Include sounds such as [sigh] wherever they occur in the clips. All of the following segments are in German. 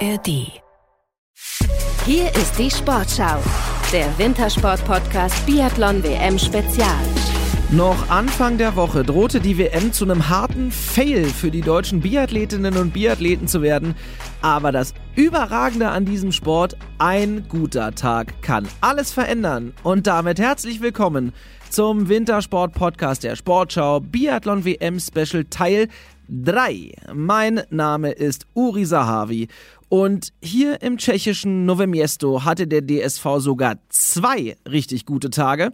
ARD. Hier ist die Sportschau, der Wintersport-Podcast Biathlon WM Spezial. Noch Anfang der Woche drohte die WM zu einem harten Fail für die deutschen Biathletinnen und Biathleten zu werden. Aber das Überragende an diesem Sport, ein guter Tag kann alles verändern. Und damit herzlich willkommen zum Wintersport-Podcast der Sportschau Biathlon WM Special Teil 3. Mein Name ist Uri Sahavi und hier im tschechischen Nové Město hatte der DSV sogar zwei richtig gute Tage.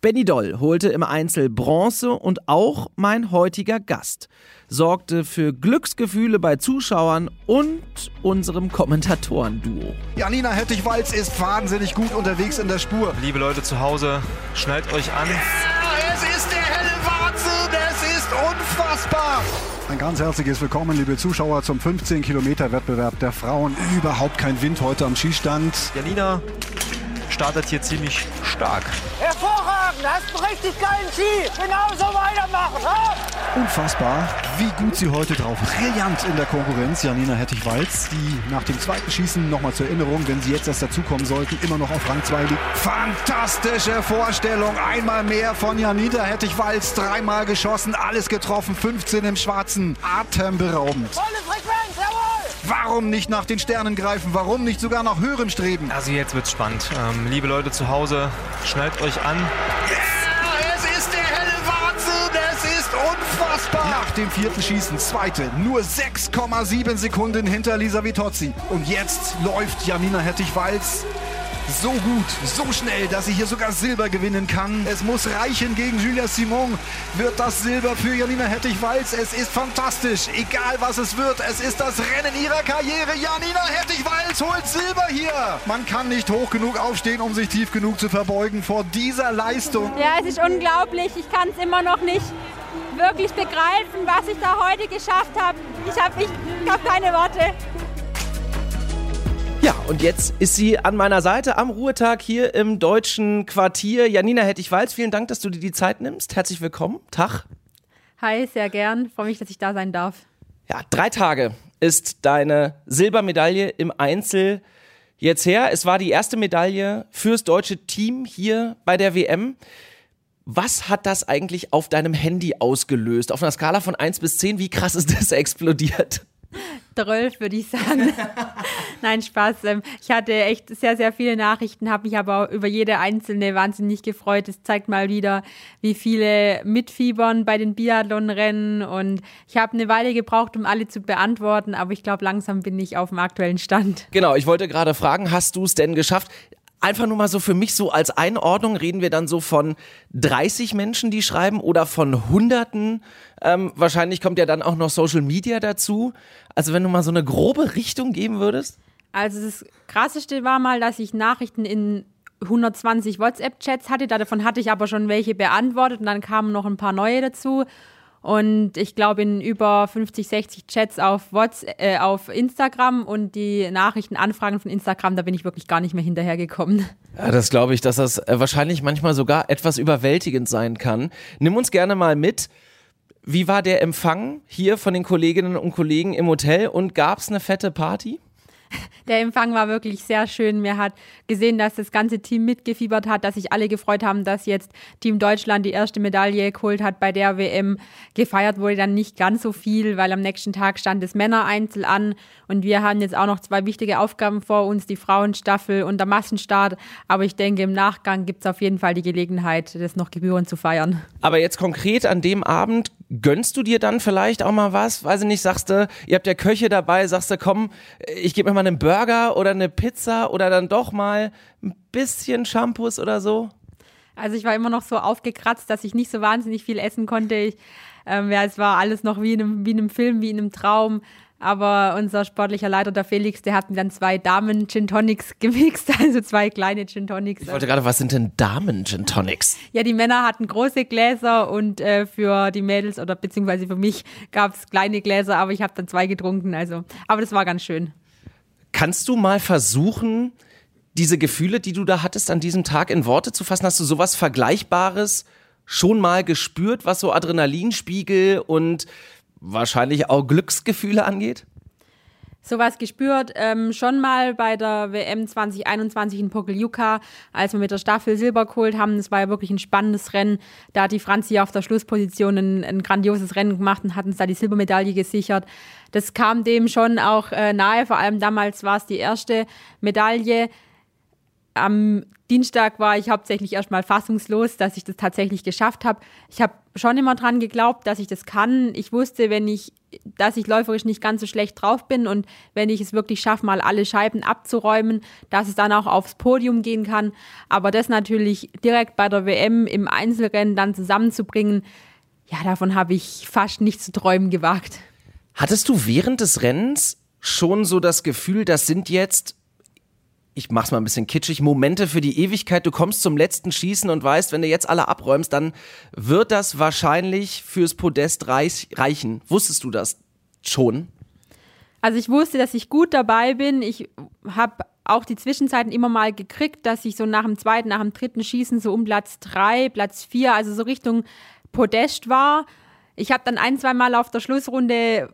Benny Doll holte im Einzel Bronze und auch mein heutiger Gast sorgte für Glücksgefühle bei Zuschauern und unserem Kommentatorenduo. Janina Hettich-Walz ist wahnsinnig gut unterwegs in der Spur. Liebe Leute zu Hause, schnallt euch an. Ja, es ist der helle Wahnsinn, es ist unfassbar. Ein ganz herzliches Willkommen, liebe Zuschauer, zum 15-Kilometer-Wettbewerb der Frauen. Überhaupt kein Wind heute am Skistand. Janina startet hier ziemlich stark. Hervorragend, hast einen richtig geilen Ski. Genauso weitermachen. Ha? Unfassbar, wie gut sie heute drauf. Brillant in der Konkurrenz, Janina Hettich-Walz, die nach dem zweiten Schießen nochmal zur Erinnerung, wenn sie jetzt erst dazukommen sollten, immer noch auf Rang 2 liegt. Fantastische Vorstellung, einmal mehr von Janina Hettich-Walz, dreimal geschossen, alles getroffen, 15 im Schwarzen, atemberaubend. Volle jawohl. Warum nicht nach den Sternen greifen? Warum nicht sogar nach höherem streben? Also jetzt wird's spannend. Ähm, liebe Leute zu Hause, schnallt euch an. Ja, es ist der helle Wahnsinn, es ist unfassbar. Nach dem vierten Schießen, zweite, nur 6,7 Sekunden hinter Lisa Vitozzi. Und jetzt läuft Janina Hettich-Walz so gut, so schnell, dass sie hier sogar Silber gewinnen kann. Es muss reichen gegen Julia Simon. Wird das Silber für Janina Hettich-Walz? Es ist fantastisch. Egal was es wird, es ist das Rennen ihrer Karriere. Janina Hettich-Walz holt Silber hier. Man kann nicht hoch genug aufstehen, um sich tief genug zu verbeugen vor dieser Leistung. Ja, es ist unglaublich. Ich kann es immer noch nicht wirklich begreifen, was ich da heute geschafft habe. Ich habe ich hab keine Worte. Ja, und jetzt ist sie an meiner Seite am Ruhetag hier im deutschen Quartier. Janina Hettich-Walz, vielen Dank, dass du dir die Zeit nimmst. Herzlich willkommen. Tag. Hi, sehr gern. Freue mich, dass ich da sein darf. Ja, drei Tage ist deine Silbermedaille im Einzel jetzt her. Es war die erste Medaille fürs deutsche Team hier bei der WM. Was hat das eigentlich auf deinem Handy ausgelöst? Auf einer Skala von 1 bis 10, wie krass ist das [laughs] explodiert? 12 würde ich sagen. [laughs] Nein, Spaß. Ähm, Ich hatte echt sehr, sehr viele Nachrichten, habe mich aber über jede einzelne wahnsinnig gefreut. Es zeigt mal wieder, wie viele mitfiebern bei den Biathlon-Rennen und ich habe eine Weile gebraucht, um alle zu beantworten, aber ich glaube, langsam bin ich auf dem aktuellen Stand. Genau, ich wollte gerade fragen, hast du es denn geschafft? Einfach nur mal so für mich so als Einordnung, reden wir dann so von 30 Menschen, die schreiben oder von Hunderten? Ähm, wahrscheinlich kommt ja dann auch noch Social Media dazu. Also wenn du mal so eine grobe Richtung geben würdest? Also das Krasseste war mal, dass ich Nachrichten in 120 WhatsApp-Chats hatte. Davon hatte ich aber schon welche beantwortet und dann kamen noch ein paar neue dazu. Und ich glaube in über 50, 60 Chats auf, WhatsApp, äh, auf Instagram und die Nachrichtenanfragen von Instagram, da bin ich wirklich gar nicht mehr hinterhergekommen. Ja, das glaube ich, dass das äh, wahrscheinlich manchmal sogar etwas überwältigend sein kann. Nimm uns gerne mal mit. Wie war der Empfang hier von den Kolleginnen und Kollegen im Hotel und gab es eine fette Party? Der Empfang war wirklich sehr schön. Mir hat gesehen, dass das ganze Team mitgefiebert hat, dass sich alle gefreut haben, dass jetzt Team Deutschland die erste Medaille geholt hat bei der WM. Gefeiert wurde dann nicht ganz so viel, weil am nächsten Tag stand das Männereinzel an und wir haben jetzt auch noch zwei wichtige Aufgaben vor uns, die Frauenstaffel und der Massenstart. Aber ich denke, im Nachgang gibt es auf jeden Fall die Gelegenheit, das noch gebührend zu feiern. Aber jetzt konkret an dem Abend, gönnst du dir dann vielleicht auch mal was? Weiß ich nicht, sagst du, ihr habt ja Köche dabei, sagst du, komm, ich gebe mir mal einen Burger oder eine Pizza oder dann doch mal ein bisschen Shampoos oder so? Also ich war immer noch so aufgekratzt, dass ich nicht so wahnsinnig viel essen konnte. Ich, ähm, ja, es war alles noch wie in, einem, wie in einem Film, wie in einem Traum. Aber unser sportlicher Leiter, der Felix, der hat mir dann zwei Damen Gin Tonics [laughs] gemixt, also zwei kleine Gin Tonics. Ich wollte gerade, was sind denn Damen-Gin Tonics? Ja, die Männer hatten große Gläser und äh, für die Mädels oder beziehungsweise für mich gab es kleine Gläser, aber ich habe dann zwei getrunken. Also, aber das war ganz schön. Kannst du mal versuchen, diese Gefühle, die du da hattest, an diesem Tag in Worte zu fassen? Hast du sowas Vergleichbares schon mal gespürt, was so Adrenalinspiegel und wahrscheinlich auch Glücksgefühle angeht? sowas gespürt, ähm, schon mal bei der WM 2021 in Pokljuka, als wir mit der Staffel Silber geholt haben. Das war ja wirklich ein spannendes Rennen. Da hat die Franzi auf der Schlussposition ein, ein grandioses Rennen gemacht und hat uns da die Silbermedaille gesichert. Das kam dem schon auch äh, nahe, vor allem damals war es die erste Medaille. Am Dienstag war ich hauptsächlich erstmal fassungslos, dass ich das tatsächlich geschafft habe. Ich habe schon immer dran geglaubt, dass ich das kann. Ich wusste, wenn ich, dass ich läuferisch nicht ganz so schlecht drauf bin und wenn ich es wirklich schaffe, mal alle Scheiben abzuräumen, dass es dann auch aufs Podium gehen kann. Aber das natürlich direkt bei der WM im Einzelrennen dann zusammenzubringen, ja, davon habe ich fast nicht zu träumen gewagt. Hattest du während des Rennens schon so das Gefühl, das sind jetzt ich mach's mal ein bisschen kitschig, Momente für die Ewigkeit. Du kommst zum letzten Schießen und weißt, wenn du jetzt alle abräumst, dann wird das wahrscheinlich fürs Podest reich, reichen. Wusstest du das schon? Also ich wusste, dass ich gut dabei bin. Ich habe auch die Zwischenzeiten immer mal gekriegt, dass ich so nach dem zweiten, nach dem dritten Schießen so um Platz drei, Platz vier, also so Richtung Podest war. Ich habe dann ein, zwei Mal auf der Schlussrunde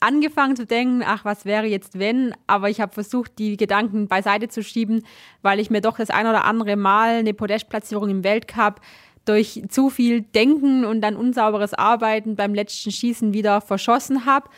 angefangen zu denken, ach, was wäre jetzt wenn? Aber ich habe versucht, die Gedanken beiseite zu schieben, weil ich mir doch das ein oder andere Mal eine Podestplatzierung im Weltcup durch zu viel Denken und dann unsauberes Arbeiten beim letzten Schießen wieder verschossen habe.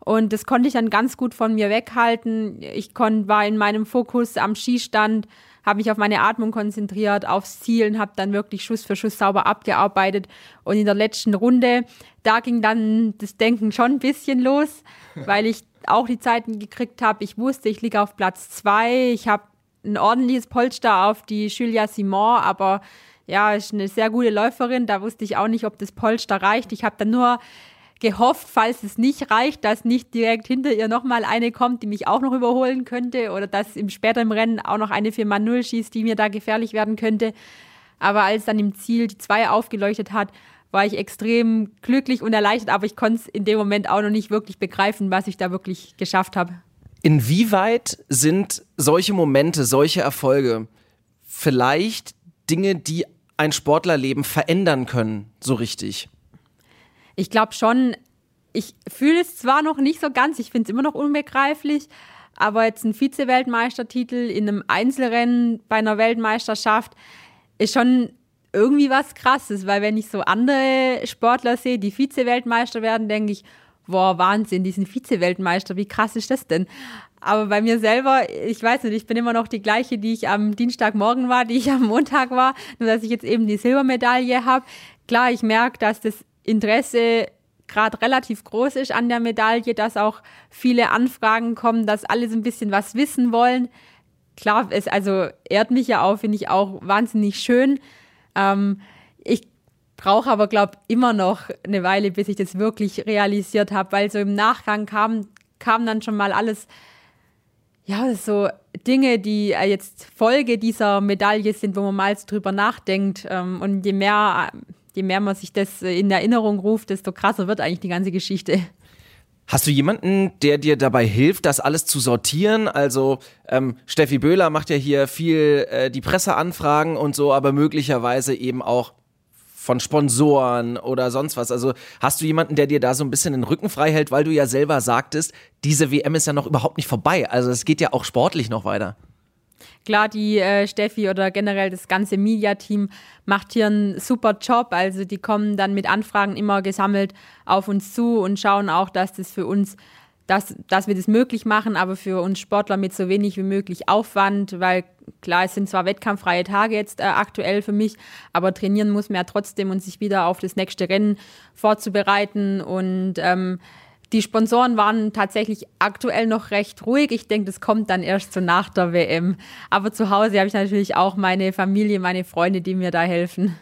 Und das konnte ich dann ganz gut von mir weghalten. Ich konnt, war in meinem Fokus am Skistand, habe mich auf meine Atmung konzentriert, aufs Ziel und habe dann wirklich Schuss für Schuss sauber abgearbeitet. Und in der letzten Runde, da ging dann das Denken schon ein bisschen los, [laughs] weil ich auch die Zeiten gekriegt habe. Ich wusste, ich liege auf Platz zwei. Ich habe ein ordentliches Polster auf die Julia Simon, aber ja, ist eine sehr gute Läuferin. Da wusste ich auch nicht, ob das Polster reicht. Ich habe dann nur gehofft, falls es nicht reicht, dass nicht direkt hinter ihr nochmal eine kommt, die mich auch noch überholen könnte oder dass im späteren Rennen auch noch eine 4x0 schießt, die mir da gefährlich werden könnte. Aber als dann im Ziel die 2 aufgeleuchtet hat, war ich extrem glücklich und erleichtert, aber ich konnte es in dem Moment auch noch nicht wirklich begreifen, was ich da wirklich geschafft habe. Inwieweit sind solche Momente, solche Erfolge vielleicht Dinge, die ein Sportlerleben verändern können, so richtig? Ich glaube schon, ich fühle es zwar noch nicht so ganz, ich finde es immer noch unbegreiflich, aber jetzt ein Vize-Weltmeistertitel in einem Einzelrennen bei einer Weltmeisterschaft ist schon irgendwie was Krasses, weil wenn ich so andere Sportler sehe, die Vize-Weltmeister werden, denke ich, boah, Wahnsinn, die sind Vize-Weltmeister, wie krass ist das denn? Aber bei mir selber, ich weiß nicht, ich bin immer noch die gleiche, die ich am Dienstagmorgen war, die ich am Montag war, nur dass ich jetzt eben die Silbermedaille habe. Klar, ich merke, dass das Interesse gerade relativ groß ist an der Medaille, dass auch viele Anfragen kommen, dass alle so ein bisschen was wissen wollen. Klar, es also ehrt mich ja auch, finde ich auch wahnsinnig schön. Ähm, ich brauche aber, glaube immer noch eine Weile, bis ich das wirklich realisiert habe, weil so im Nachgang kam, kam dann schon mal alles, ja, so Dinge, die äh, jetzt Folge dieser Medaille sind, wo man mal drüber nachdenkt. Ähm, und je mehr je mehr man sich das äh, in Erinnerung ruft, desto krasser wird eigentlich die ganze Geschichte. Hast du jemanden, der dir dabei hilft, das alles zu sortieren? Also ähm, Steffi Böhler macht ja hier viel äh, die Presseanfragen und so, aber möglicherweise eben auch von Sponsoren oder sonst was. Also hast du jemanden, der dir da so ein bisschen den Rücken frei hält, weil du ja selber sagtest, diese WM ist ja noch überhaupt nicht vorbei. Also es geht ja auch sportlich noch weiter. Klar, die äh, Steffi oder generell das ganze Media-Team macht hier einen super Job. Also die kommen dann mit Anfragen immer gesammelt auf uns zu und schauen auch, dass das für uns, dass, dass wir das möglich machen, aber für uns Sportler mit so wenig wie möglich Aufwand, weil klar, es sind zwar wettkampffreie Tage jetzt äh, aktuell für mich, aber trainieren muss man ja trotzdem und sich wieder auf das nächste Rennen vorzubereiten und ähm, die Sponsoren waren tatsächlich aktuell noch recht ruhig. Ich denke, das kommt dann erst so nach der WM. Aber zu Hause habe ich natürlich auch meine Familie, meine Freunde, die mir da helfen.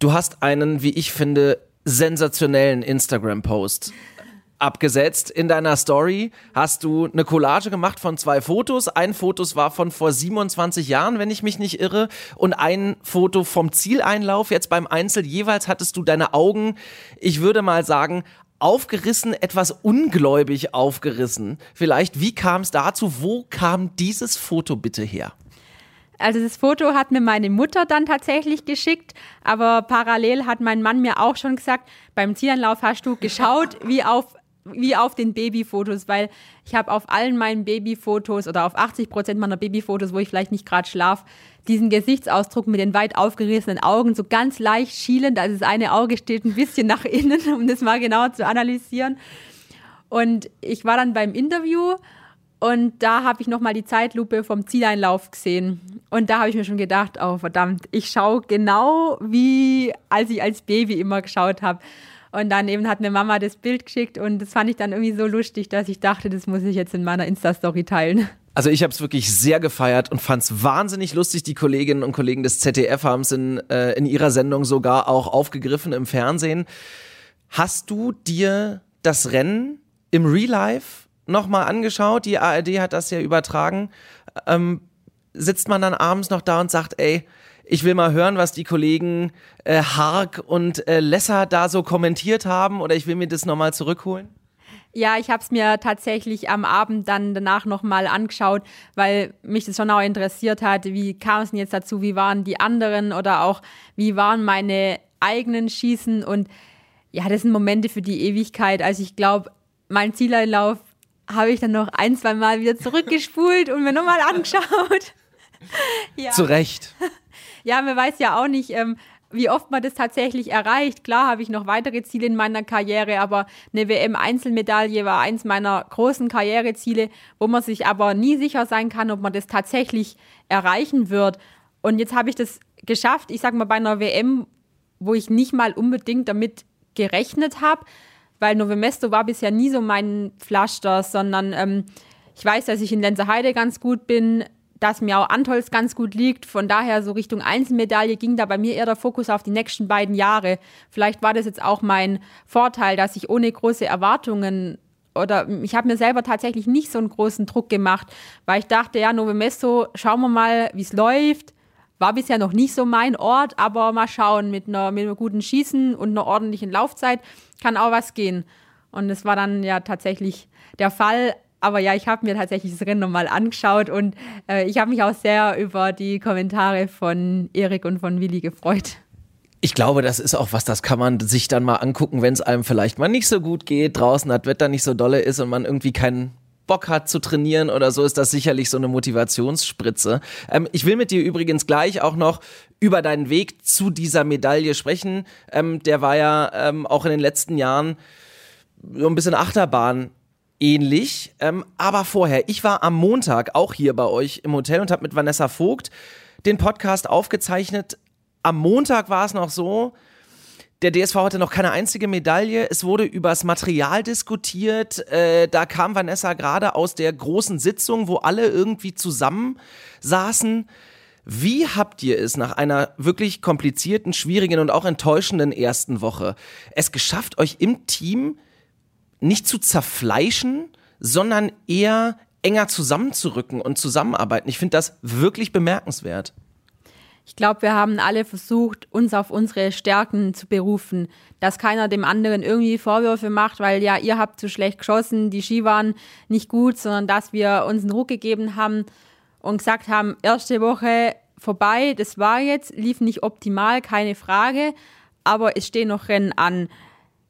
Du hast einen, wie ich finde, sensationellen Instagram-Post abgesetzt. In deiner Story hast du eine Collage gemacht von zwei Fotos. Ein Foto war von vor 27 Jahren, wenn ich mich nicht irre, und ein Foto vom Zieleinlauf. Jetzt beim Einzel jeweils hattest du deine Augen, ich würde mal sagen, aufgerissen, etwas ungläubig aufgerissen. Vielleicht, wie kam es dazu? Wo kam dieses Foto bitte her? Also das Foto hat mir meine Mutter dann tatsächlich geschickt, aber parallel hat mein Mann mir auch schon gesagt, beim Zielanlauf hast du geschaut wie auf wie auf den Babyfotos, weil ich habe auf allen meinen Babyfotos oder auf 80 Prozent meiner Babyfotos, wo ich vielleicht nicht gerade schlaf, diesen Gesichtsausdruck mit den weit aufgerissenen Augen, so ganz leicht schielend. Also das eine Auge steht ein bisschen nach innen, [laughs] um das mal genauer zu analysieren. Und ich war dann beim Interview und da habe ich nochmal die Zeitlupe vom Zieleinlauf gesehen. Und da habe ich mir schon gedacht, oh verdammt, ich schaue genau wie als ich als Baby immer geschaut habe. Und dann eben hat mir Mama das Bild geschickt und das fand ich dann irgendwie so lustig, dass ich dachte, das muss ich jetzt in meiner Insta-Story teilen. Also ich habe es wirklich sehr gefeiert und fand es wahnsinnig lustig. Die Kolleginnen und Kollegen des ZDF haben es in, äh, in ihrer Sendung sogar auch aufgegriffen im Fernsehen. Hast du dir das Rennen im Real Life nochmal angeschaut? Die ARD hat das ja übertragen. Ähm, sitzt man dann abends noch da und sagt, ey, ich will mal hören, was die Kollegen äh, Hark und äh, Lesser da so kommentiert haben oder ich will mir das nochmal zurückholen? Ja, ich habe es mir tatsächlich am Abend dann danach nochmal angeschaut, weil mich das schon auch interessiert hat, wie kam es denn jetzt dazu, wie waren die anderen oder auch wie waren meine eigenen Schießen und ja, das sind Momente für die Ewigkeit. Also ich glaube, mein Zieleinlauf habe ich dann noch ein, zwei Mal wieder zurückgespult und mir nochmal angeschaut. [laughs] ja. Zu Recht. Ja, man weiß ja auch nicht, ähm, wie oft man das tatsächlich erreicht. Klar habe ich noch weitere Ziele in meiner Karriere, aber eine WM-Einzelmedaille war eins meiner großen Karriereziele, wo man sich aber nie sicher sein kann, ob man das tatsächlich erreichen wird. Und jetzt habe ich das geschafft, ich sage mal bei einer WM, wo ich nicht mal unbedingt damit gerechnet habe, weil Novemesto war bisher nie so mein Pflaster, sondern ähm, ich weiß, dass ich in Lenzerheide ganz gut bin, dass mir auch Antolz ganz gut liegt. Von daher so Richtung Einzelmedaille ging da bei mir eher der Fokus auf die nächsten beiden Jahre. Vielleicht war das jetzt auch mein Vorteil, dass ich ohne große Erwartungen oder ich habe mir selber tatsächlich nicht so einen großen Druck gemacht, weil ich dachte, ja, Novemesto, schauen wir mal, wie es läuft. War bisher noch nicht so mein Ort, aber mal schauen, mit einer, mit einem guten Schießen und einer ordentlichen Laufzeit kann auch was gehen. Und es war dann ja tatsächlich der Fall. Aber ja, ich habe mir tatsächlich das Rennen nochmal angeschaut und äh, ich habe mich auch sehr über die Kommentare von Erik und von Willi gefreut. Ich glaube, das ist auch was, das kann man sich dann mal angucken, wenn es einem vielleicht mal nicht so gut geht, draußen das Wetter nicht so dolle ist und man irgendwie keinen Bock hat zu trainieren oder so, ist das sicherlich so eine Motivationsspritze. Ähm, ich will mit dir übrigens gleich auch noch über deinen Weg zu dieser Medaille sprechen. Ähm, der war ja ähm, auch in den letzten Jahren so ein bisschen Achterbahn ähnlich. Ähm, aber vorher, ich war am Montag auch hier bei euch im Hotel und habe mit Vanessa Vogt den Podcast aufgezeichnet. Am Montag war es noch so, der DSV hatte noch keine einzige Medaille. Es wurde übers Material diskutiert. Äh, da kam Vanessa gerade aus der großen Sitzung, wo alle irgendwie zusammen saßen. Wie habt ihr es nach einer wirklich komplizierten, schwierigen und auch enttäuschenden ersten Woche es geschafft, euch im Team nicht zu zerfleischen, sondern eher enger zusammenzurücken und zusammenarbeiten. Ich finde das wirklich bemerkenswert. Ich glaube, wir haben alle versucht, uns auf unsere Stärken zu berufen, dass keiner dem anderen irgendwie Vorwürfe macht, weil ja, ihr habt zu schlecht geschossen, die Ski waren nicht gut, sondern dass wir uns einen Ruck gegeben haben und gesagt haben, erste Woche vorbei, das war jetzt, lief nicht optimal, keine Frage, aber es stehen noch Rennen an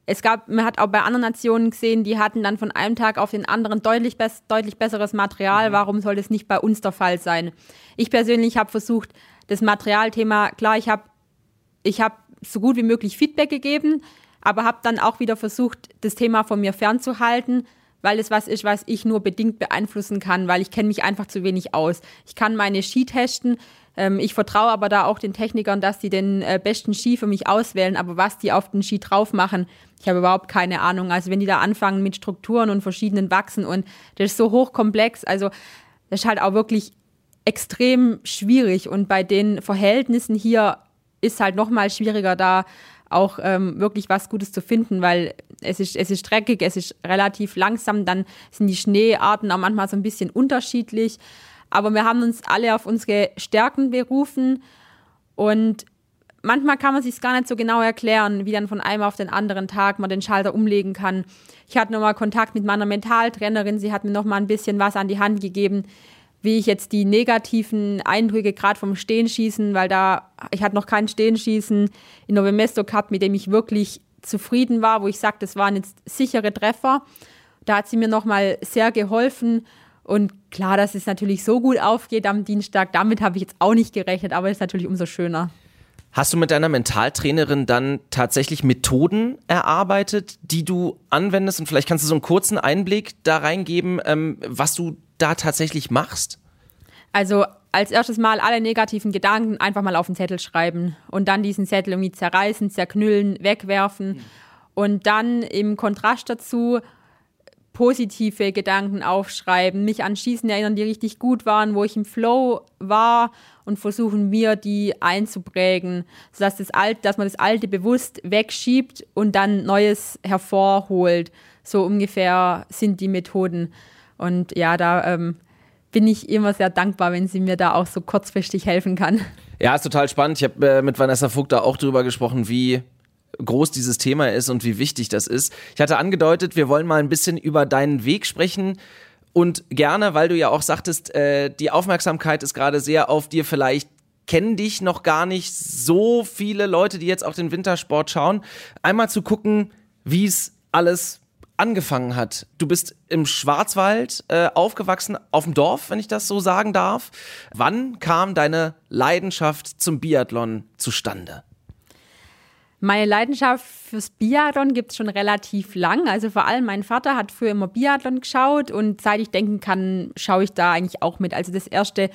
es gab, man hat auch bei anderen Nationen gesehen, die hatten dann von einem Tag auf den anderen deutlich, bess deutlich besseres Material. Mhm. Warum soll das nicht bei uns der Fall sein? Ich persönlich habe versucht, das Materialthema, klar, ich habe ich hab so gut wie möglich Feedback gegeben, aber habe dann auch wieder versucht, das Thema von mir fernzuhalten, weil es was ist, was ich nur bedingt beeinflussen kann, weil ich kenne mich einfach zu wenig aus. Ich kann meine Ski testen, ähm, ich vertraue aber da auch den Technikern, dass sie den äh, besten Ski für mich auswählen, aber was die auf den Ski drauf machen, ich habe überhaupt keine Ahnung. Also wenn die da anfangen mit Strukturen und verschiedenen Wachsen und das ist so hochkomplex, also das ist halt auch wirklich extrem schwierig und bei den Verhältnissen hier ist halt noch mal schwieriger da auch ähm, wirklich was Gutes zu finden, weil es ist, es ist dreckig, es ist relativ langsam, dann sind die Schneearten auch manchmal so ein bisschen unterschiedlich. Aber wir haben uns alle auf unsere Stärken berufen und manchmal kann man sich gar nicht so genau erklären, wie dann von einem auf den anderen Tag man den Schalter umlegen kann. Ich hatte nochmal Kontakt mit meiner Mentaltrainerin, sie hat mir nochmal ein bisschen was an die Hand gegeben, wie ich jetzt die negativen Eindrücke gerade vom Stehenschießen, weil da, ich hatte noch kein Stehenschießen in Novemesto gehabt, mit dem ich wirklich zufrieden war, wo ich sage, das waren jetzt sichere Treffer. Da hat sie mir nochmal sehr geholfen. Und klar, dass es natürlich so gut aufgeht am Dienstag, damit habe ich jetzt auch nicht gerechnet, aber es ist natürlich umso schöner. Hast du mit deiner Mentaltrainerin dann tatsächlich Methoden erarbeitet, die du anwendest? Und vielleicht kannst du so einen kurzen Einblick da reingeben, ähm, was du da tatsächlich machst? Also als erstes Mal alle negativen Gedanken einfach mal auf den Zettel schreiben und dann diesen Zettel irgendwie zerreißen, zerknüllen, wegwerfen. Und dann im Kontrast dazu positive Gedanken aufschreiben, mich an Schießen erinnern, die richtig gut waren, wo ich im Flow war und versuchen mir die einzuprägen, sodass das Alte, dass man das Alte bewusst wegschiebt und dann Neues hervorholt. So ungefähr sind die Methoden. Und ja, da ähm, bin ich immer sehr dankbar, wenn sie mir da auch so kurzfristig helfen kann. Ja, ist total spannend. Ich habe äh, mit Vanessa Vogt da auch drüber gesprochen, wie groß dieses Thema ist und wie wichtig das ist. Ich hatte angedeutet, wir wollen mal ein bisschen über deinen Weg sprechen. Und gerne, weil du ja auch sagtest, äh, die Aufmerksamkeit ist gerade sehr auf dir. Vielleicht kennen dich noch gar nicht so viele Leute, die jetzt auch den Wintersport schauen. Einmal zu gucken, wie es alles angefangen hat. Du bist im Schwarzwald äh, aufgewachsen, auf dem Dorf, wenn ich das so sagen darf. Wann kam deine Leidenschaft zum Biathlon zustande? Meine Leidenschaft fürs Biathlon gibt es schon relativ lang. Also vor allem mein Vater hat früher immer Biathlon geschaut und seit ich denken kann, schaue ich da eigentlich auch mit. Also das erste,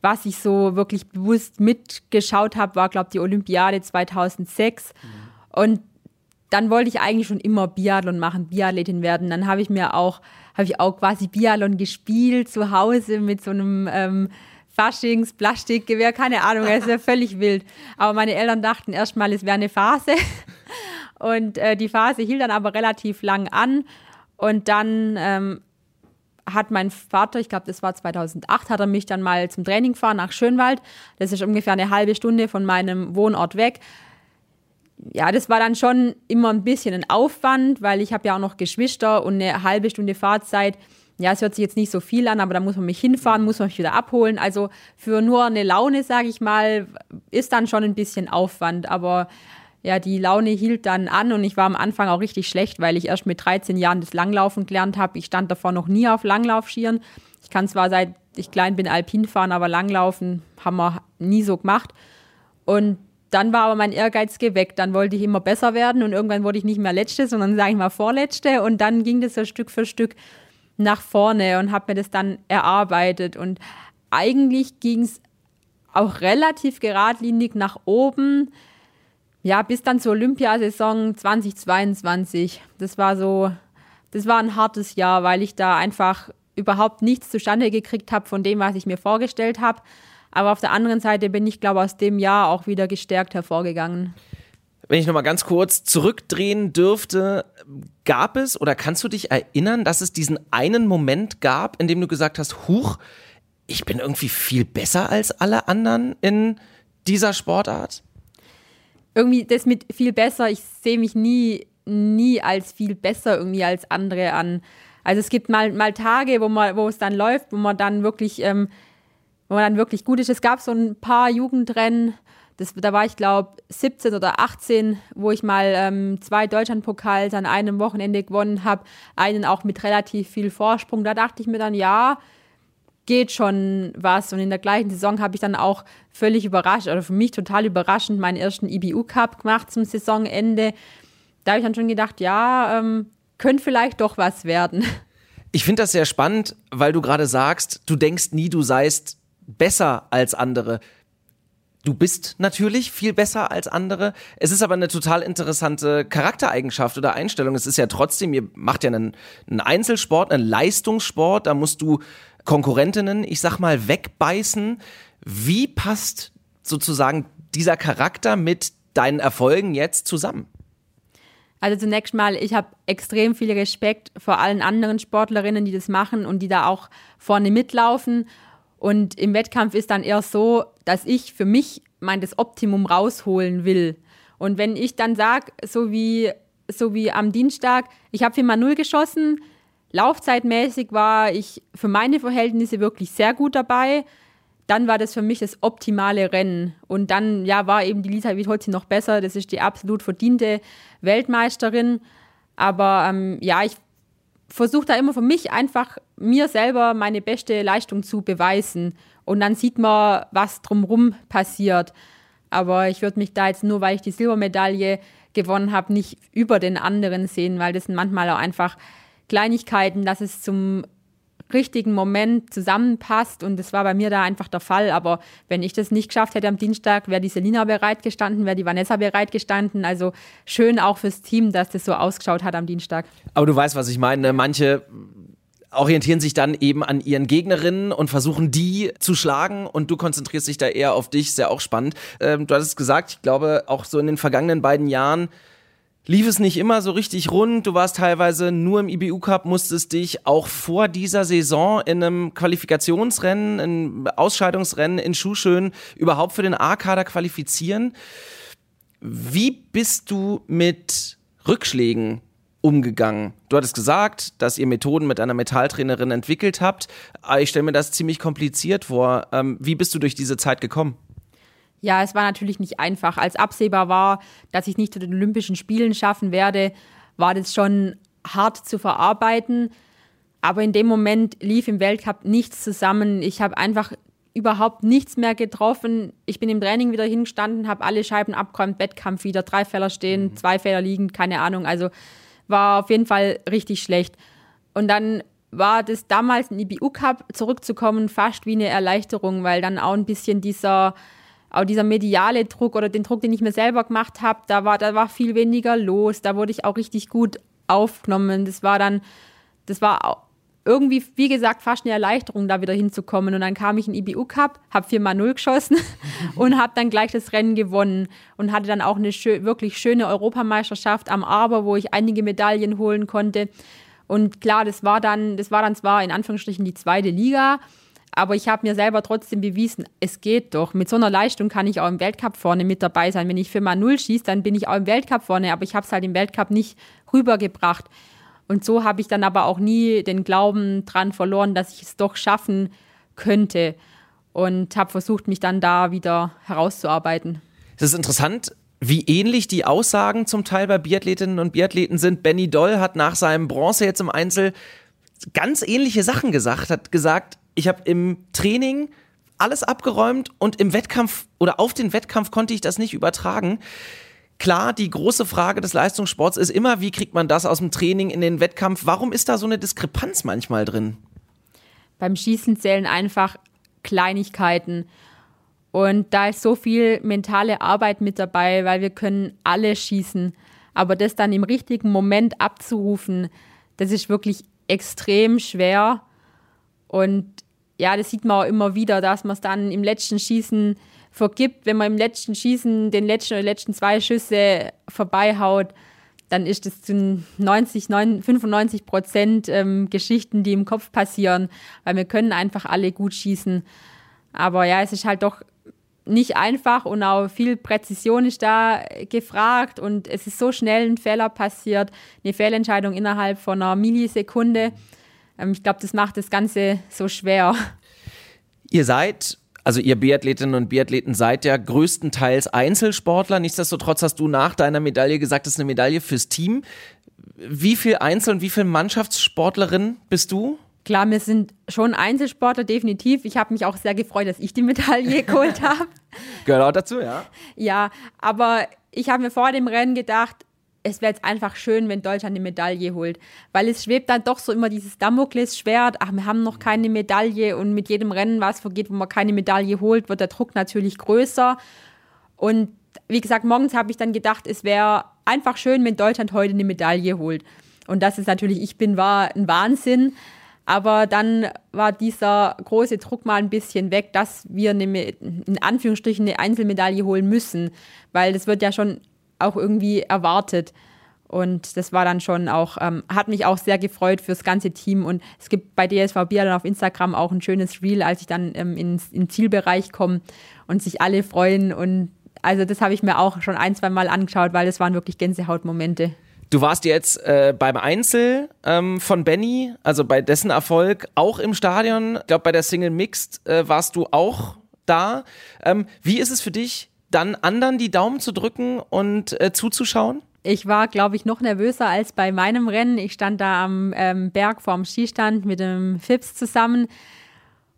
was ich so wirklich bewusst mitgeschaut habe, war, glaube ich, die Olympiade 2006. Mhm. Und dann wollte ich eigentlich schon immer Biathlon machen, Biathletin werden. Dann habe ich mir auch, habe ich auch quasi Biathlon gespielt zu Hause mit so einem ähm, Faschings, Plastikgewehr, keine Ahnung, es ist ja völlig wild. Aber meine Eltern dachten erstmal, es wäre eine Phase. [laughs] Und äh, die Phase hielt dann aber relativ lang an. Und dann ähm, hat mein Vater, ich glaube, das war 2008, hat er mich dann mal zum Training gefahren nach Schönwald. Das ist ungefähr eine halbe Stunde von meinem Wohnort weg. Ja, das war dann schon immer ein bisschen ein Aufwand, weil ich habe ja auch noch Geschwister und eine halbe Stunde Fahrzeit ja, es hört sich jetzt nicht so viel an, aber da muss man mich hinfahren, muss man mich wieder abholen. Also für nur eine Laune, sage ich mal, ist dann schon ein bisschen Aufwand. Aber ja, die Laune hielt dann an und ich war am Anfang auch richtig schlecht, weil ich erst mit 13 Jahren das Langlaufen gelernt habe. Ich stand davor noch nie auf Langlaufschieren. Ich kann zwar seit ich klein bin Alpin fahren, aber Langlaufen haben wir nie so gemacht. Und dann war aber mein Ehrgeiz geweckt. Dann wollte ich immer besser werden und irgendwann wurde ich nicht mehr Letzte, sondern sage ich mal Vorletzte. Und dann ging das so Stück für Stück nach vorne und habe mir das dann erarbeitet. Und eigentlich ging es auch relativ geradlinig nach oben. Ja, bis dann zur Olympiasaison 2022. Das war so, das war ein hartes Jahr, weil ich da einfach überhaupt nichts zustande gekriegt habe von dem, was ich mir vorgestellt habe. Aber auf der anderen Seite bin ich, glaube ich, aus dem Jahr auch wieder gestärkt hervorgegangen. Wenn ich nochmal ganz kurz zurückdrehen dürfte, gab es oder kannst du dich erinnern, dass es diesen einen Moment gab, in dem du gesagt hast, huch, ich bin irgendwie viel besser als alle anderen in dieser Sportart? Irgendwie das mit viel besser, ich sehe mich nie, nie als viel besser irgendwie als andere an. Also es gibt mal, mal Tage, wo, man, wo es dann läuft, wo man dann wirklich, ähm, wo man dann wirklich gut ist. Es gab so ein paar Jugendrennen, das, da war ich, glaube 17 oder 18, wo ich mal ähm, zwei Deutschlandpokals an einem Wochenende gewonnen habe, einen auch mit relativ viel Vorsprung. Da dachte ich mir dann, ja, geht schon was. Und in der gleichen Saison habe ich dann auch völlig überrascht, oder für mich total überraschend, meinen ersten IBU Cup gemacht zum Saisonende. Da habe ich dann schon gedacht, ja, ähm, könnte vielleicht doch was werden. Ich finde das sehr spannend, weil du gerade sagst, du denkst nie, du seist besser als andere. Du bist natürlich viel besser als andere. Es ist aber eine total interessante Charaktereigenschaft oder Einstellung. Es ist ja trotzdem, ihr macht ja einen, einen Einzelsport, einen Leistungssport. Da musst du Konkurrentinnen, ich sag mal, wegbeißen. Wie passt sozusagen dieser Charakter mit deinen Erfolgen jetzt zusammen? Also zunächst mal, ich habe extrem viel Respekt vor allen anderen Sportlerinnen, die das machen und die da auch vorne mitlaufen und im Wettkampf ist dann eher so, dass ich für mich mein das Optimum rausholen will. Und wenn ich dann sage, so wie, so wie am Dienstag, ich habe 4x0 geschossen, laufzeitmäßig war ich für meine Verhältnisse wirklich sehr gut dabei, dann war das für mich das optimale Rennen. Und dann ja, war eben die Lisa Vitozzi noch besser. Das ist die absolut verdiente Weltmeisterin. Aber ähm, ja, ich versuche da immer für mich einfach mir selber meine beste Leistung zu beweisen. Und dann sieht man, was drumherum passiert. Aber ich würde mich da jetzt nur, weil ich die Silbermedaille gewonnen habe, nicht über den anderen sehen, weil das sind manchmal auch einfach Kleinigkeiten, dass es zum richtigen Moment zusammenpasst und das war bei mir da einfach der Fall. Aber wenn ich das nicht geschafft hätte am Dienstag, wäre die Selina bereit gestanden, wäre die Vanessa bereit gestanden. Also schön auch fürs Team, dass das so ausgeschaut hat am Dienstag. Aber du weißt, was ich meine. Ne? Manche orientieren sich dann eben an ihren Gegnerinnen und versuchen die zu schlagen und du konzentrierst dich da eher auf dich, ist ja auch spannend. Ähm, du hattest gesagt, ich glaube auch so in den vergangenen beiden Jahren lief es nicht immer so richtig rund. Du warst teilweise nur im IBU Cup, musstest dich auch vor dieser Saison in einem Qualifikationsrennen, in Ausscheidungsrennen in Schuhschön überhaupt für den A-Kader qualifizieren. Wie bist du mit Rückschlägen umgegangen? Du hattest gesagt, dass ihr Methoden mit einer Metalltrainerin entwickelt habt. Ich stelle mir das ziemlich kompliziert vor. Ähm, wie bist du durch diese Zeit gekommen? Ja, es war natürlich nicht einfach. Als absehbar war, dass ich nicht zu den Olympischen Spielen schaffen werde, war das schon hart zu verarbeiten. Aber in dem Moment lief im Weltcup nichts zusammen. Ich habe einfach überhaupt nichts mehr getroffen. Ich bin im Training wieder hingestanden, habe alle Scheiben abgeräumt, Wettkampf wieder, drei Fehler stehen, mhm. zwei Fehler liegen, keine Ahnung. Also war auf jeden Fall richtig schlecht. Und dann war das damals in IBU Cup zurückzukommen fast wie eine Erleichterung, weil dann auch ein bisschen dieser auch dieser mediale Druck oder den Druck, den ich mir selber gemacht habe, da war, da war viel weniger los. Da wurde ich auch richtig gut aufgenommen. Das war dann, das war irgendwie, wie gesagt, fast eine Erleichterung, da wieder hinzukommen. Und dann kam ich in IBU Cup, habe 4x0 geschossen [laughs] und habe dann gleich das Rennen gewonnen und hatte dann auch eine schö wirklich schöne Europameisterschaft am Aber, wo ich einige Medaillen holen konnte. Und klar, das war dann, das war dann zwar in Anführungsstrichen die zweite Liga, aber ich habe mir selber trotzdem bewiesen, es geht doch. Mit so einer Leistung kann ich auch im Weltcup vorne mit dabei sein. Wenn ich für mal null schieße, dann bin ich auch im Weltcup vorne, aber ich habe es halt im Weltcup nicht rübergebracht. Und so habe ich dann aber auch nie den Glauben dran verloren, dass ich es doch schaffen könnte. Und habe versucht, mich dann da wieder herauszuarbeiten. Es ist interessant, wie ähnlich die Aussagen zum Teil bei Biathletinnen und Biathleten sind. Benny Doll hat nach seinem Bronze jetzt im Einzel ganz ähnliche Sachen gesagt, hat gesagt, ich habe im Training alles abgeräumt und im Wettkampf oder auf den Wettkampf konnte ich das nicht übertragen. Klar, die große Frage des Leistungssports ist immer, wie kriegt man das aus dem Training in den Wettkampf? Warum ist da so eine Diskrepanz manchmal drin? Beim Schießen zählen einfach Kleinigkeiten. Und da ist so viel mentale Arbeit mit dabei, weil wir können alle schießen. Aber das dann im richtigen Moment abzurufen, das ist wirklich extrem schwer. Und ja, das sieht man auch immer wieder, dass man es dann im letzten Schießen vergibt. Wenn man im letzten Schießen den letzten oder letzten zwei Schüsse vorbeihaut, dann ist es zu 90, 95 Prozent ähm, Geschichten, die im Kopf passieren, weil wir können einfach alle gut schießen. Aber ja, es ist halt doch nicht einfach und auch viel Präzision ist da gefragt und es ist so schnell ein Fehler passiert, eine Fehlentscheidung innerhalb von einer Millisekunde. Ähm, ich glaube, das macht das Ganze so schwer. Ihr seid also ihr Biathletinnen und Biathleten seid ja größtenteils Einzelsportler. Nichtsdestotrotz hast du nach deiner Medaille gesagt, das ist eine Medaille fürs Team. Wie viel Einzel- und wie viel Mannschaftssportlerin bist du? Klar, wir sind schon Einzelsportler, definitiv. Ich habe mich auch sehr gefreut, dass ich die Medaille [laughs] geholt habe. Gehört auch dazu, ja. Ja, aber ich habe mir vor dem Rennen gedacht, es wäre jetzt einfach schön, wenn Deutschland eine Medaille holt. Weil es schwebt dann doch so immer dieses Damoklesschwert, ach, wir haben noch keine Medaille und mit jedem Rennen, was vergeht, wo man keine Medaille holt, wird der Druck natürlich größer. Und wie gesagt, morgens habe ich dann gedacht, es wäre einfach schön, wenn Deutschland heute eine Medaille holt. Und das ist natürlich, ich bin, war ein Wahnsinn. Aber dann war dieser große Druck mal ein bisschen weg, dass wir eine, in Anführungsstrichen eine Einzelmedaille holen müssen. Weil das wird ja schon auch irgendwie erwartet. Und das war dann schon auch, ähm, hat mich auch sehr gefreut fürs ganze Team. Und es gibt bei DSV Bier dann auf Instagram auch ein schönes Reel, als ich dann ähm, ins, in den Zielbereich komme und sich alle freuen. Und also das habe ich mir auch schon ein, zwei Mal angeschaut, weil das waren wirklich Gänsehautmomente. Du warst jetzt äh, beim Einzel ähm, von Benny, also bei dessen Erfolg, auch im Stadion. Ich glaube, bei der Single Mixed äh, warst du auch da. Ähm, wie ist es für dich, dann anderen die Daumen zu drücken und äh, zuzuschauen? Ich war, glaube ich, noch nervöser als bei meinem Rennen. Ich stand da am ähm, Berg vorm Skistand mit dem Fips zusammen.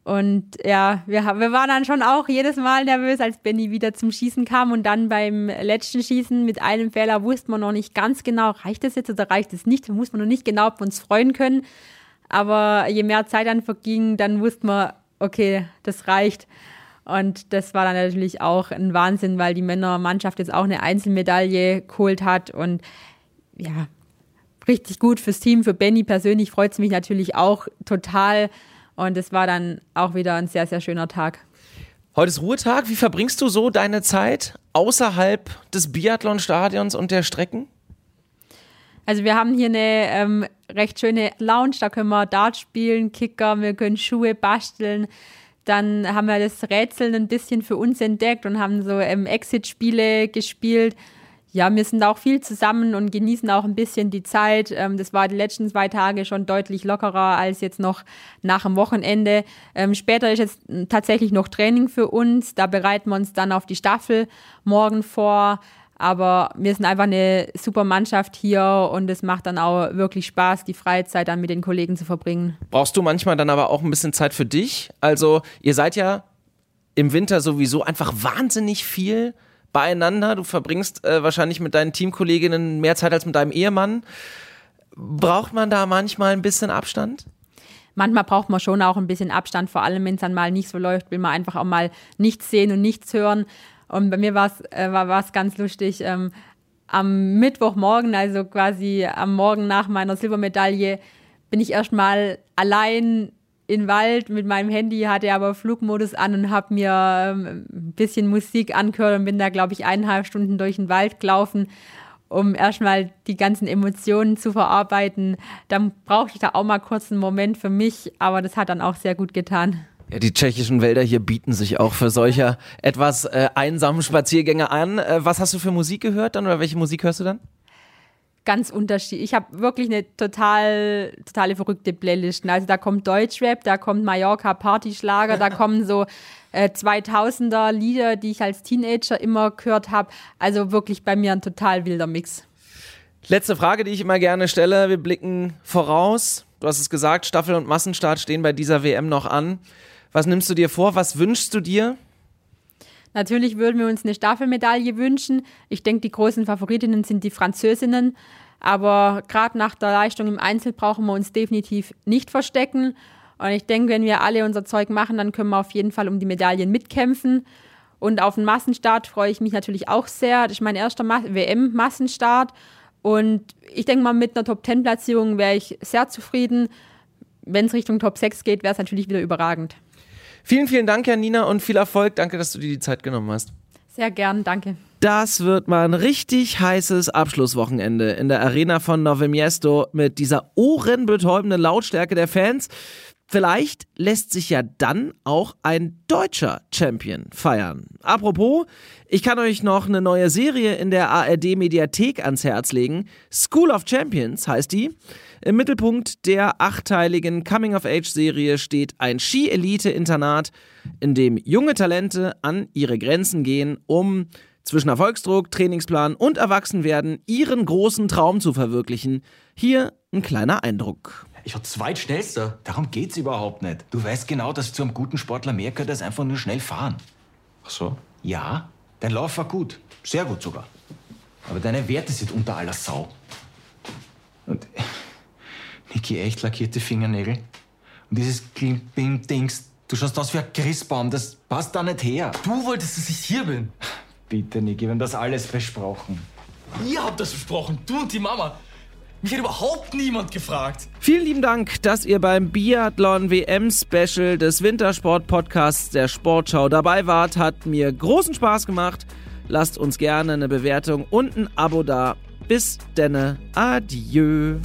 Und ja, wir, wir waren dann schon auch jedes Mal nervös, als Benny wieder zum Schießen kam. Und dann beim letzten Schießen mit einem Fehler wusste man noch nicht ganz genau, reicht das jetzt oder reicht es nicht. Da wusste man noch nicht genau, wir uns freuen können. Aber je mehr Zeit dann verging, dann wusste man, okay, das reicht. Und das war dann natürlich auch ein Wahnsinn, weil die Männermannschaft jetzt auch eine Einzelmedaille geholt hat. Und ja, richtig gut fürs Team. Für Benny persönlich freut es mich natürlich auch total und es war dann auch wieder ein sehr, sehr schöner Tag. Heute ist Ruhetag. Wie verbringst du so deine Zeit außerhalb des Biathlonstadions und der Strecken? Also wir haben hier eine ähm, recht schöne Lounge, da können wir Dart spielen, Kicker, wir können Schuhe basteln. Dann haben wir das Rätseln ein bisschen für uns entdeckt und haben so ähm, Exit-Spiele gespielt ja, wir sind auch viel zusammen und genießen auch ein bisschen die Zeit. Ähm, das war die letzten zwei Tage schon deutlich lockerer als jetzt noch nach dem Wochenende. Ähm, später ist jetzt tatsächlich noch Training für uns. Da bereiten wir uns dann auf die Staffel morgen vor. Aber wir sind einfach eine super Mannschaft hier und es macht dann auch wirklich Spaß, die Freizeit dann mit den Kollegen zu verbringen. Brauchst du manchmal dann aber auch ein bisschen Zeit für dich? Also, ihr seid ja im Winter sowieso einfach wahnsinnig viel beieinander. Du verbringst äh, wahrscheinlich mit deinen Teamkolleginnen mehr Zeit als mit deinem Ehemann. Braucht man da manchmal ein bisschen Abstand? Manchmal braucht man schon auch ein bisschen Abstand, vor allem wenn es dann mal nicht so läuft, will man einfach auch mal nichts sehen und nichts hören. Und bei mir war's, äh, war es ganz lustig. Ähm, am Mittwochmorgen, also quasi am Morgen nach meiner Silbermedaille, bin ich erstmal allein in den Wald mit meinem Handy, hatte aber Flugmodus an und habe mir ähm, ein bisschen Musik angehört und bin da, glaube ich, eineinhalb Stunden durch den Wald gelaufen, um erstmal die ganzen Emotionen zu verarbeiten. Dann brauche ich da auch mal kurz einen Moment für mich, aber das hat dann auch sehr gut getan. Ja, die tschechischen Wälder hier bieten sich auch für solche etwas äh, einsamen Spaziergänge an. Äh, was hast du für Musik gehört dann oder welche Musik hörst du dann? ganz unterschiedlich. Ich habe wirklich eine total, totale verrückte Playlist. Also da kommt Deutschrap, da kommt Mallorca Partyschlager, da [laughs] kommen so äh, 2000er Lieder, die ich als Teenager immer gehört habe. Also wirklich bei mir ein total wilder Mix. Letzte Frage, die ich immer gerne stelle. Wir blicken voraus. Du hast es gesagt, Staffel und Massenstart stehen bei dieser WM noch an. Was nimmst du dir vor? Was wünschst du dir? Natürlich würden wir uns eine Staffelmedaille wünschen. Ich denke, die großen Favoritinnen sind die Französinnen. Aber gerade nach der Leistung im Einzel brauchen wir uns definitiv nicht verstecken. Und ich denke, wenn wir alle unser Zeug machen, dann können wir auf jeden Fall um die Medaillen mitkämpfen. Und auf den Massenstart freue ich mich natürlich auch sehr. Das ist mein erster WM-Massenstart. Und ich denke mal, mit einer Top-10-Platzierung wäre ich sehr zufrieden. Wenn es Richtung Top 6 geht, wäre es natürlich wieder überragend. Vielen, vielen Dank, Janina, und viel Erfolg. Danke, dass du dir die Zeit genommen hast. Sehr gern, danke. Das wird mal ein richtig heißes Abschlusswochenende in der Arena von Nove Miesto mit dieser ohrenbetäubenden Lautstärke der Fans. Vielleicht lässt sich ja dann auch ein deutscher Champion feiern. Apropos, ich kann euch noch eine neue Serie in der ARD Mediathek ans Herz legen. School of Champions heißt die. Im Mittelpunkt der achteiligen Coming-of-Age-Serie steht ein Ski-Elite-Internat, in dem junge Talente an ihre Grenzen gehen, um zwischen Erfolgsdruck, Trainingsplan und Erwachsenwerden ihren großen Traum zu verwirklichen. Hier ein kleiner Eindruck. Ich war zweitschnellster. Darum geht's überhaupt nicht. Du weißt genau, dass zu einem guten Sportler mehr gehört als einfach nur schnell fahren. Ach so? Ja, dein Lauf war gut. Sehr gut sogar. Aber deine Werte sind unter aller Sau. Niki, echt lackierte Fingernägel. Und dieses Klimping-Dings, du schaust aus wie ein Christbaum, das passt da nicht her. Du wolltest, dass ich hier bin. Bitte, Niki, wir haben das alles besprochen. Ihr habt das besprochen, du und die Mama. Mich hat überhaupt niemand gefragt. Vielen lieben Dank, dass ihr beim Biathlon WM Special des Wintersport Podcasts der Sportschau dabei wart. Hat mir großen Spaß gemacht. Lasst uns gerne eine Bewertung und ein Abo da. Bis denne. Adieu.